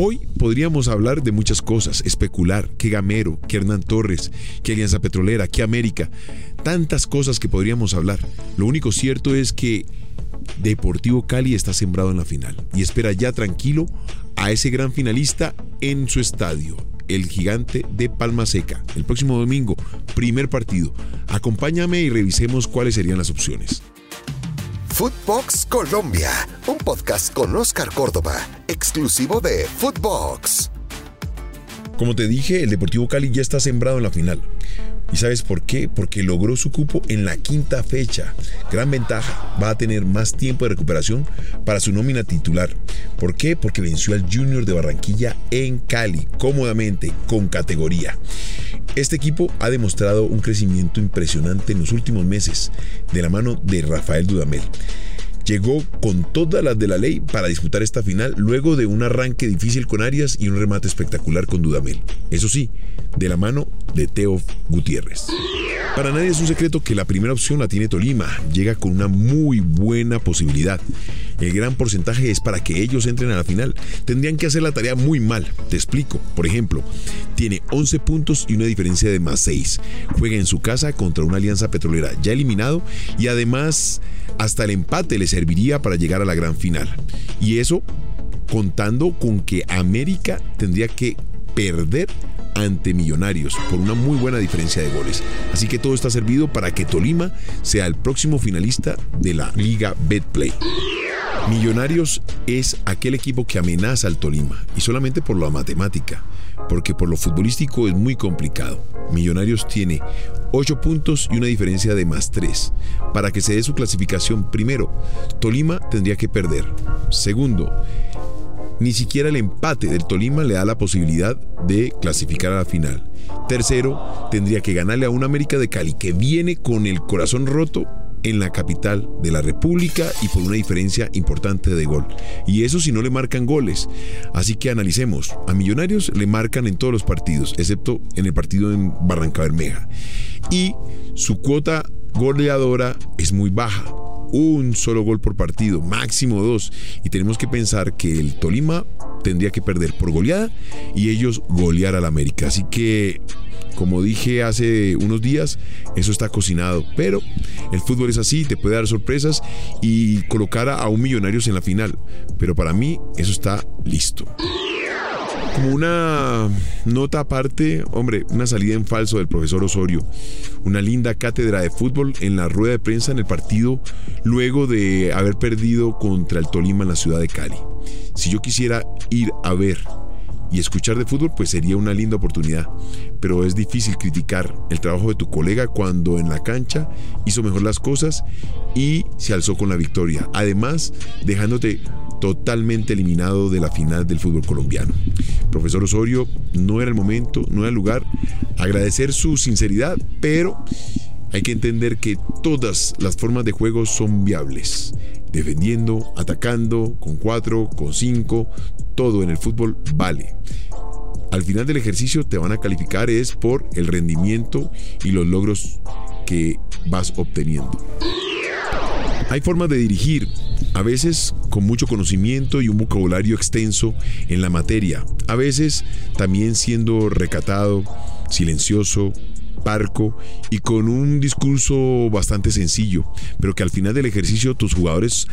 Hoy podríamos hablar de muchas cosas, especular, que Gamero, que Hernán Torres, que Alianza Petrolera, que América, tantas cosas que podríamos hablar. Lo único cierto es que Deportivo Cali está sembrado en la final y espera ya tranquilo a ese gran finalista en su estadio, el gigante de Palma Seca. El próximo domingo, primer partido. Acompáñame y revisemos cuáles serían las opciones. Footbox Colombia, un podcast con Oscar Córdoba, exclusivo de Footbox. Como te dije, el Deportivo Cali ya está sembrado en la final. ¿Y sabes por qué? Porque logró su cupo en la quinta fecha. Gran ventaja, va a tener más tiempo de recuperación para su nómina titular. ¿Por qué? Porque venció al Junior de Barranquilla en Cali, cómodamente, con categoría. Este equipo ha demostrado un crecimiento impresionante en los últimos meses, de la mano de Rafael Dudamel. Llegó con todas las de la ley para disputar esta final luego de un arranque difícil con Arias y un remate espectacular con Dudamel. Eso sí, de la mano de Teo Gutiérrez. Para nadie es un secreto que la primera opción la tiene Tolima, llega con una muy buena posibilidad. El gran porcentaje es para que ellos entren a la final. Tendrían que hacer la tarea muy mal. Te explico. Por ejemplo, tiene 11 puntos y una diferencia de más 6. Juega en su casa contra una alianza petrolera ya eliminado y además hasta el empate le serviría para llegar a la gran final. Y eso contando con que América tendría que perder ante Millonarios por una muy buena diferencia de goles. Así que todo está servido para que Tolima sea el próximo finalista de la Liga Betplay. Millonarios es aquel equipo que amenaza al Tolima, y solamente por la matemática, porque por lo futbolístico es muy complicado. Millonarios tiene 8 puntos y una diferencia de más 3. Para que se dé su clasificación, primero, Tolima tendría que perder. Segundo, ni siquiera el empate del Tolima le da la posibilidad de clasificar a la final. Tercero, tendría que ganarle a un América de Cali que viene con el corazón roto en la capital de la República y por una diferencia importante de gol. Y eso si no le marcan goles. Así que analicemos. A Millonarios le marcan en todos los partidos, excepto en el partido en Barranca Bermeja. Y su cuota goleadora es muy baja. Un solo gol por partido, máximo dos. Y tenemos que pensar que el Tolima tendría que perder por goleada y ellos golear al América. Así que como dije hace unos días, eso está cocinado, pero el fútbol es así, te puede dar sorpresas y colocar a un Millonarios en la final, pero para mí eso está listo. Como una nota aparte, hombre, una salida en falso del profesor Osorio. Una linda cátedra de fútbol en la rueda de prensa en el partido luego de haber perdido contra el Tolima en la ciudad de Cali. Si yo quisiera ir a ver y escuchar de fútbol pues sería una linda oportunidad. Pero es difícil criticar el trabajo de tu colega cuando en la cancha hizo mejor las cosas y se alzó con la victoria. Además, dejándote totalmente eliminado de la final del fútbol colombiano. Profesor Osorio, no era el momento, no era el lugar. Agradecer su sinceridad, pero hay que entender que todas las formas de juego son viables. Defendiendo, atacando, con cuatro, con cinco, todo en el fútbol vale. Al final del ejercicio te van a calificar es por el rendimiento y los logros que vas obteniendo. Hay formas de dirigir, a veces con mucho conocimiento y un vocabulario extenso en la materia, a veces también siendo recatado, silencioso, parco y con un discurso bastante sencillo, pero que al final del ejercicio tus jugadores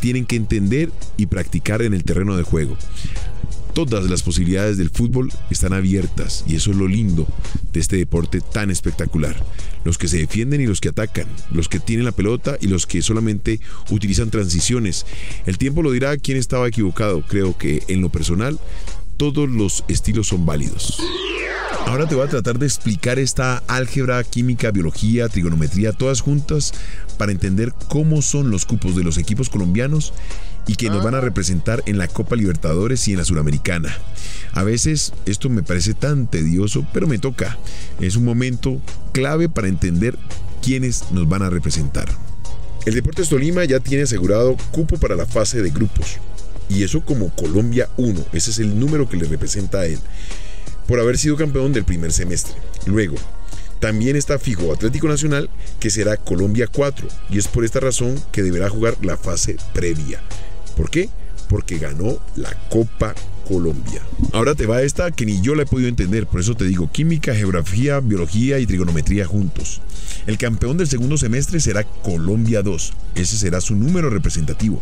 tienen que entender y practicar en el terreno de juego. Todas las posibilidades del fútbol están abiertas y eso es lo lindo de este deporte tan espectacular. Los que se defienden y los que atacan, los que tienen la pelota y los que solamente utilizan transiciones. El tiempo lo dirá quién estaba equivocado. Creo que en lo personal todos los estilos son válidos. Ahora te voy a tratar de explicar esta álgebra, química, biología, trigonometría, todas juntas para entender cómo son los cupos de los equipos colombianos y que nos van a representar en la Copa Libertadores y en la Suramericana. A veces esto me parece tan tedioso, pero me toca. Es un momento clave para entender quiénes nos van a representar. El Deportes Tolima ya tiene asegurado cupo para la fase de grupos. Y eso como Colombia 1, ese es el número que le representa a él por haber sido campeón del primer semestre. Luego, también está fijo Atlético Nacional, que será Colombia 4, y es por esta razón que deberá jugar la fase previa. ¿Por qué? Porque ganó la Copa Colombia. Ahora te va esta que ni yo la he podido entender, por eso te digo química, geografía, biología y trigonometría juntos. El campeón del segundo semestre será Colombia 2, ese será su número representativo,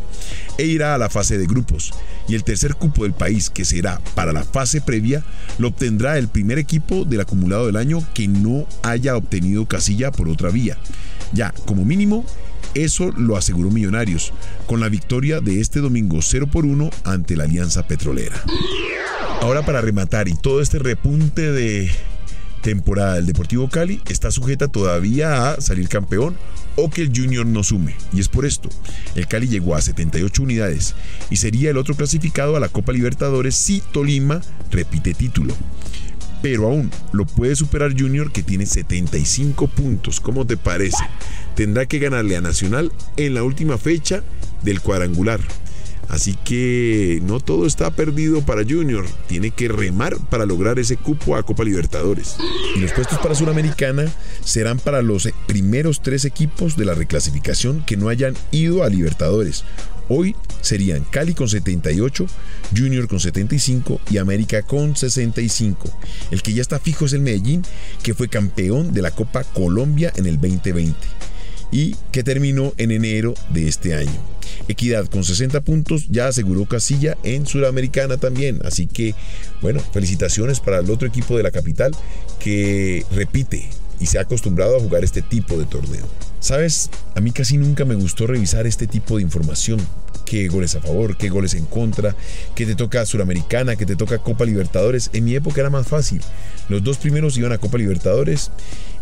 e irá a la fase de grupos. Y el tercer cupo del país, que será para la fase previa, lo obtendrá el primer equipo del acumulado del año que no haya obtenido casilla por otra vía. Ya, como mínimo, eso lo aseguró Millonarios, con la victoria de este domingo 0 por 1 ante la Alianza Petrolera. Ahora para rematar y todo este repunte de temporada del Deportivo Cali está sujeta todavía a salir campeón o que el Junior no sume. Y es por esto, el Cali llegó a 78 unidades y sería el otro clasificado a la Copa Libertadores si Tolima repite título. Pero aún lo puede superar Junior que tiene 75 puntos. ¿Cómo te parece? Tendrá que ganarle a Nacional en la última fecha del cuadrangular. Así que no todo está perdido para Junior. Tiene que remar para lograr ese cupo a Copa Libertadores. Y los puestos para Suramericana serán para los primeros tres equipos de la reclasificación que no hayan ido a Libertadores. Hoy serían Cali con 78, Junior con 75 y América con 65. El que ya está fijo es el Medellín, que fue campeón de la Copa Colombia en el 2020 y que terminó en enero de este año. Equidad con 60 puntos ya aseguró casilla en Sudamericana también. Así que, bueno, felicitaciones para el otro equipo de la capital que repite y se ha acostumbrado a jugar este tipo de torneo. Sabes, a mí casi nunca me gustó revisar este tipo de información. Qué goles a favor, qué goles en contra, qué te toca Suramericana, qué te toca Copa Libertadores. En mi época era más fácil. Los dos primeros iban a Copa Libertadores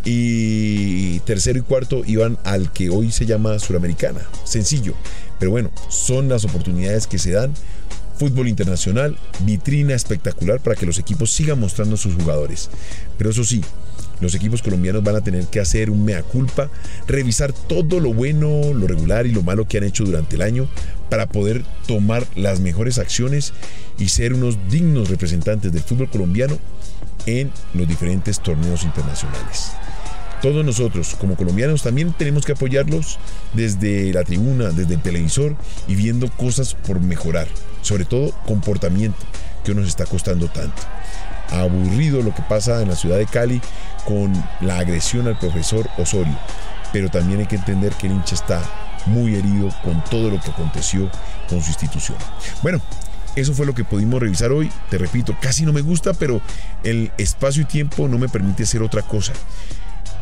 y tercero y cuarto iban al que hoy se llama Suramericana. Sencillo. Pero bueno, son las oportunidades que se dan. Fútbol internacional, vitrina espectacular para que los equipos sigan mostrando a sus jugadores. Pero eso sí, los equipos colombianos van a tener que hacer un mea culpa, revisar todo lo bueno, lo regular y lo malo que han hecho durante el año para poder tomar las mejores acciones y ser unos dignos representantes del fútbol colombiano en los diferentes torneos internacionales todos nosotros como colombianos también tenemos que apoyarlos desde la tribuna, desde el televisor y viendo cosas por mejorar, sobre todo comportamiento que nos está costando tanto. Aburrido lo que pasa en la ciudad de Cali con la agresión al profesor Osorio, pero también hay que entender que el hincha está muy herido con todo lo que aconteció con su institución. Bueno, eso fue lo que pudimos revisar hoy. Te repito, casi no me gusta, pero el espacio y tiempo no me permite hacer otra cosa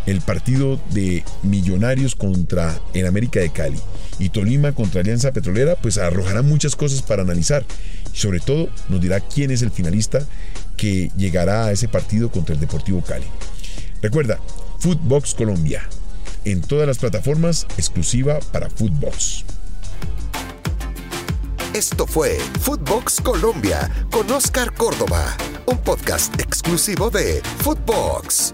el partido de Millonarios contra el América de Cali y Tolima contra Alianza Petrolera, pues arrojará muchas cosas para analizar. Y sobre todo nos dirá quién es el finalista que llegará a ese partido contra el Deportivo Cali. Recuerda, Footbox Colombia, en todas las plataformas, exclusiva para Footbox. Esto fue Footbox Colombia con Oscar Córdoba, un podcast exclusivo de Footbox.